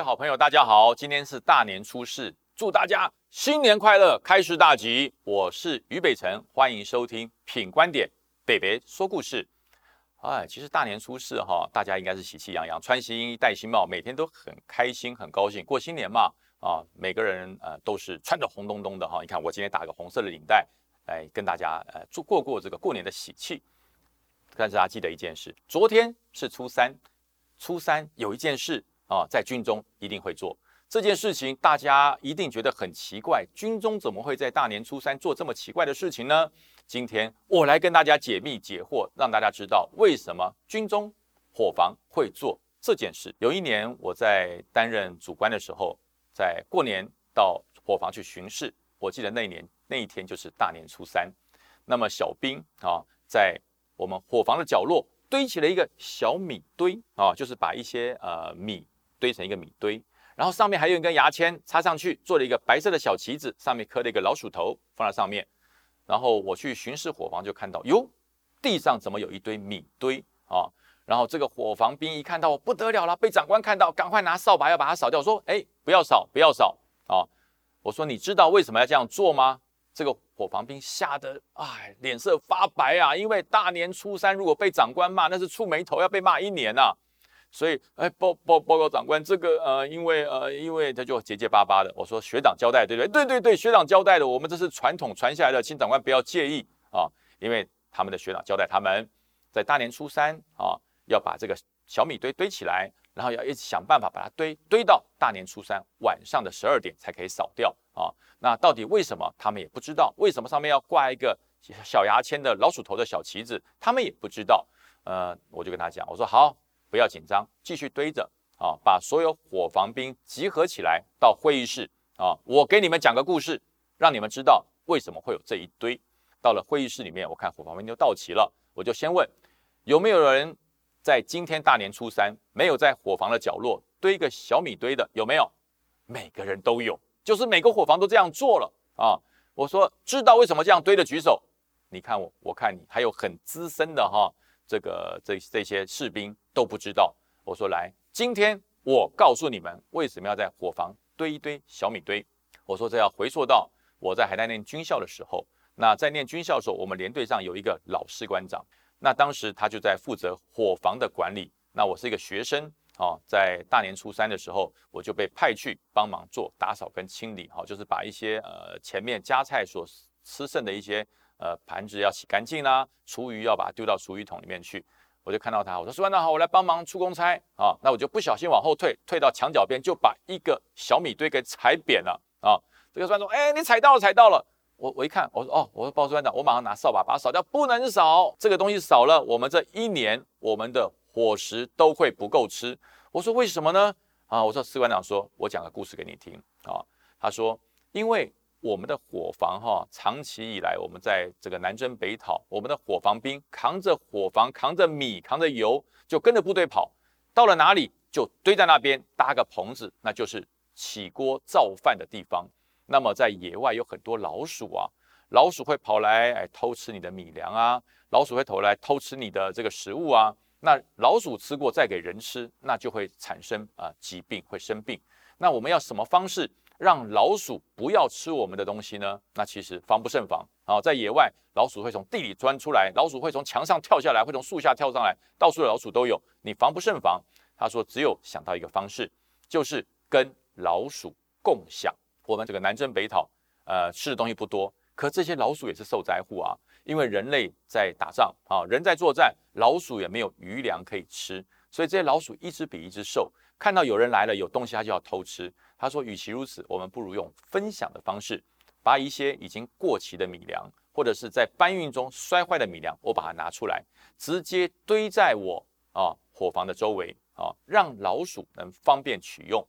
位好朋友，大家好，今天是大年初四，祝大家新年快乐，开市大吉。我是于北辰，欢迎收听品观点，北北说故事。哎，其实大年初四哈，大家应该是喜气洋洋，穿新衣戴新帽，每天都很开心很高兴。过新年嘛，啊，每个人呃都是穿着红咚咚的哈。你看我今天打个红色的领带，来跟大家呃做过过这个过年的喜气。但是大家记得一件事，昨天是初三，初三有一件事。啊，在军中一定会做这件事情，大家一定觉得很奇怪，军中怎么会在大年初三做这么奇怪的事情呢？今天我来跟大家解密解惑，让大家知道为什么军中伙房会做这件事。有一年我在担任主官的时候，在过年到伙房去巡视，我记得那一年那一天就是大年初三，那么小兵啊，在我们伙房的角落堆起了一个小米堆啊，就是把一些呃米。堆成一个米堆，然后上面还有一根牙签插上去，做了一个白色的小旗子，上面刻了一个老鼠头，放在上面。然后我去巡视伙房，就看到哟，地上怎么有一堆米堆啊？然后这个伙房兵一看到不得了了，被长官看到，赶快拿扫把要把它扫掉。说：“哎，不要扫，不要扫啊！”我说：“你知道为什么要这样做吗？”这个伙房兵吓得哎，脸色发白啊，因为大年初三如果被长官骂，那是触眉头，要被骂一年呐。所以，哎，报报报告长官，这个呃，因为呃，因为他就结结巴巴的。我说学长交代，对不对？对对对，学长交代的，我们这是传统传下来的，请长官不要介意啊。因为他们的学长交代他们，在大年初三啊，要把这个小米堆堆起来，然后要一直想办法把它堆堆到大年初三晚上的十二点才可以扫掉啊。那到底为什么？他们也不知道。为什么上面要挂一个小牙签的老鼠头的小旗子？他们也不知道。呃，我就跟他讲，我说好。不要紧张，继续堆着啊！把所有伙房兵集合起来到会议室啊！我给你们讲个故事，让你们知道为什么会有这一堆。到了会议室里面，我看伙房兵都到齐了，我就先问有没有人在今天大年初三没有在伙房的角落堆一个小米堆的？有没有？每个人都有，就是每个伙房都这样做了啊！我说知道为什么这样堆的举手。你看我，我看你，还有很资深的哈。这个这这些士兵都不知道。我说来，今天我告诉你们为什么要在伙房堆一堆小米堆。我说这要回溯到我在海南念军校的时候。那在念军校的时候，我们连队上有一个老士官长，那当时他就在负责伙房的管理。那我是一个学生啊，在大年初三的时候，我就被派去帮忙做打扫跟清理，好，就是把一些呃前面夹菜所吃剩的一些。呃，盘子要洗干净啦，厨余要把它丢到厨余桶里面去。我就看到他，我说：“士官长好，我来帮忙出公差啊。”那我就不小心往后退，退到墙角边，就把一个小米堆给踩扁了啊。这个士官说：“哎，你踩到了，踩到了。”我我一看，我说：“哦，我说报士官长，我马上拿扫把把它扫掉，不能扫这个东西，扫了我们这一年我们的伙食都会不够吃。”我说：“为什么呢？”啊，我说士官长说：“我讲个故事给你听啊。”他说：“因为。”我们的伙房哈，长期以来我们在这个南征北讨，我们的伙房兵扛着伙房，扛着米，扛着油，就跟着部队跑，到了哪里就堆在那边搭个棚子，那就是起锅造饭的地方。那么在野外有很多老鼠啊，老鼠会跑来哎偷吃你的米粮啊，老鼠会跑来偷吃你的这个食物啊。那老鼠吃过再给人吃，那就会产生啊疾病，会生病。那我们要什么方式？让老鼠不要吃我们的东西呢？那其实防不胜防啊！在野外，老鼠会从地里钻出来，老鼠会从墙上跳下来，会从树下跳上来，到处的老鼠都有。你防不胜防。他说，只有想到一个方式，就是跟老鼠共享。我们这个南征北讨，呃，吃的东西不多，可这些老鼠也是受灾户啊。因为人类在打仗啊，人在作战，老鼠也没有余粮可以吃，所以这些老鼠一只比一只瘦。看到有人来了，有东西，他就要偷吃。他说：“与其如此，我们不如用分享的方式，把一些已经过期的米粮，或者是在搬运中摔坏的米粮，我把它拿出来，直接堆在我啊伙房的周围啊，让老鼠能方便取用。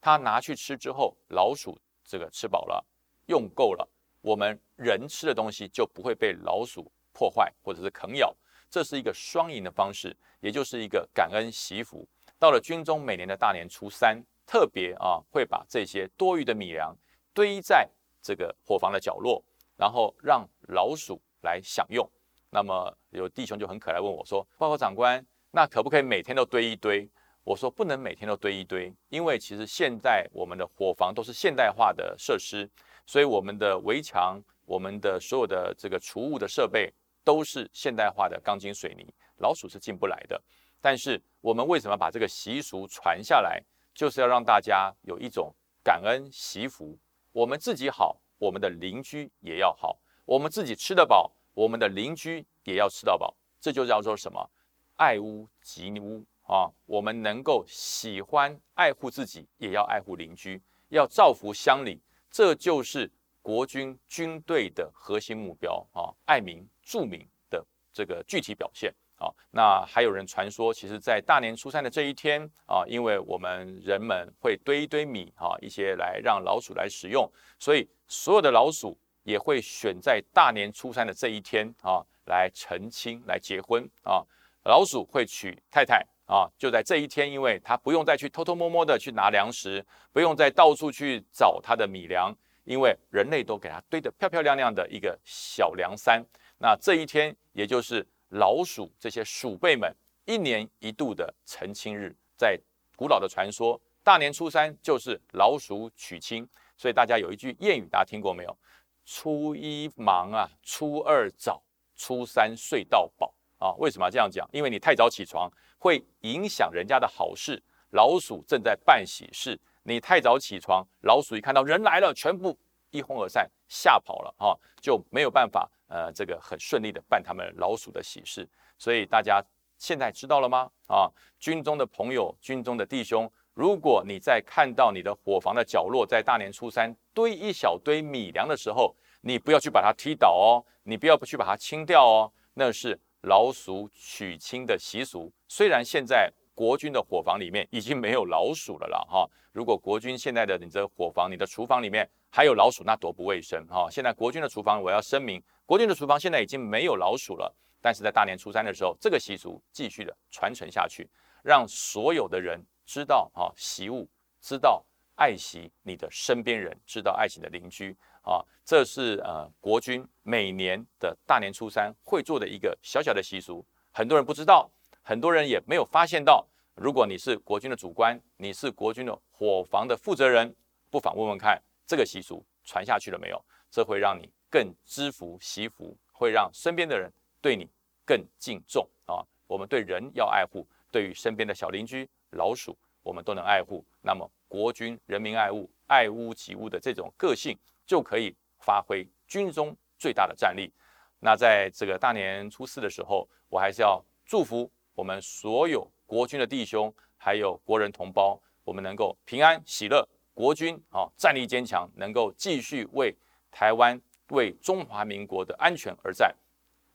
他拿去吃之后，老鼠这个吃饱了，用够了，我们人吃的东西就不会被老鼠破坏或者是啃咬。这是一个双赢的方式，也就是一个感恩惜福。到了军中，每年的大年初三。”特别啊，会把这些多余的米粮堆在这个伙房的角落，然后让老鼠来享用。那么有弟兄就很可爱问我说：“报告长官，那可不可以每天都堆一堆？”我说不能每天都堆一堆，因为其实现在我们的伙房都是现代化的设施，所以我们的围墙、我们的所有的这个储物的设备都是现代化的钢筋水泥，老鼠是进不来的。但是我们为什么把这个习俗传下来，就是要让大家有一种感恩惜福，我们自己好，我们的邻居也要好，我们自己吃得饱，我们的邻居也要吃到饱，这就叫做什么？爱屋及乌。啊，我们能够喜欢爱护自己，也要爱护邻居，要造福乡里，这就是国军军队的核心目标啊！爱民助民的这个具体表现啊。那还有人传说，其实，在大年初三的这一天啊，因为我们人们会堆一堆米啊，一些来让老鼠来使用，所以所有的老鼠也会选在大年初三的这一天啊，来成亲、来结婚啊。老鼠会娶太太。啊，就在这一天，因为它不用再去偷偷摸摸的去拿粮食，不用再到处去找它的米粮，因为人类都给它堆得漂漂亮亮的一个小粮山。那这一天，也就是老鼠这些鼠辈们一年一度的成亲日。在古老的传说，大年初三就是老鼠娶亲，所以大家有一句谚语，大家听过没有？初一忙啊，初二早，初三睡到饱。啊，为什么要这样讲？因为你太早起床会影响人家的好事。老鼠正在办喜事，你太早起床，老鼠一看到人来了，全部一哄而散，吓跑了哈，就没有办法呃，这个很顺利的办他们老鼠的喜事。所以大家现在知道了吗？啊，军中的朋友，军中的弟兄，如果你在看到你的伙房的角落在大年初三堆一小堆米粮的时候，你不要去把它踢倒哦，你不要不去把它清掉哦，那是。老鼠娶亲的习俗，虽然现在国军的伙房里面已经没有老鼠了啦，哈。如果国军现在的你的伙房、你的厨房里面还有老鼠，那多不卫生哈。现在国军的厨房，我要声明，国军的厨房现在已经没有老鼠了。但是在大年初三的时候，这个习俗继续的传承下去，让所有的人知道啊，习物，知道爱惜你的身边人，知道爱惜你的邻居。啊，这是呃国军每年的大年初三会做的一个小小的习俗，很多人不知道，很多人也没有发现到。如果你是国军的主官，你是国军的伙房的负责人，不妨问问看，这个习俗传下去了没有？这会让你更知福惜福，会让身边的人对你更敬重啊。我们对人要爱护，对于身边的小邻居老鼠，我们都能爱护。那么国军人民爱物、爱屋及乌的这种个性。就可以发挥军中最大的战力。那在这个大年初四的时候，我还是要祝福我们所有国军的弟兄，还有国人同胞，我们能够平安喜乐，国军啊战力坚强，能够继续为台湾、为中华民国的安全而战。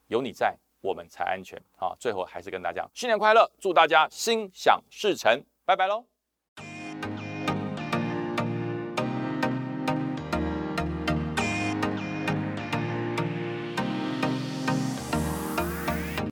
有你在，我们才安全啊！最后还是跟大家新年快乐，祝大家心想事成，拜拜喽。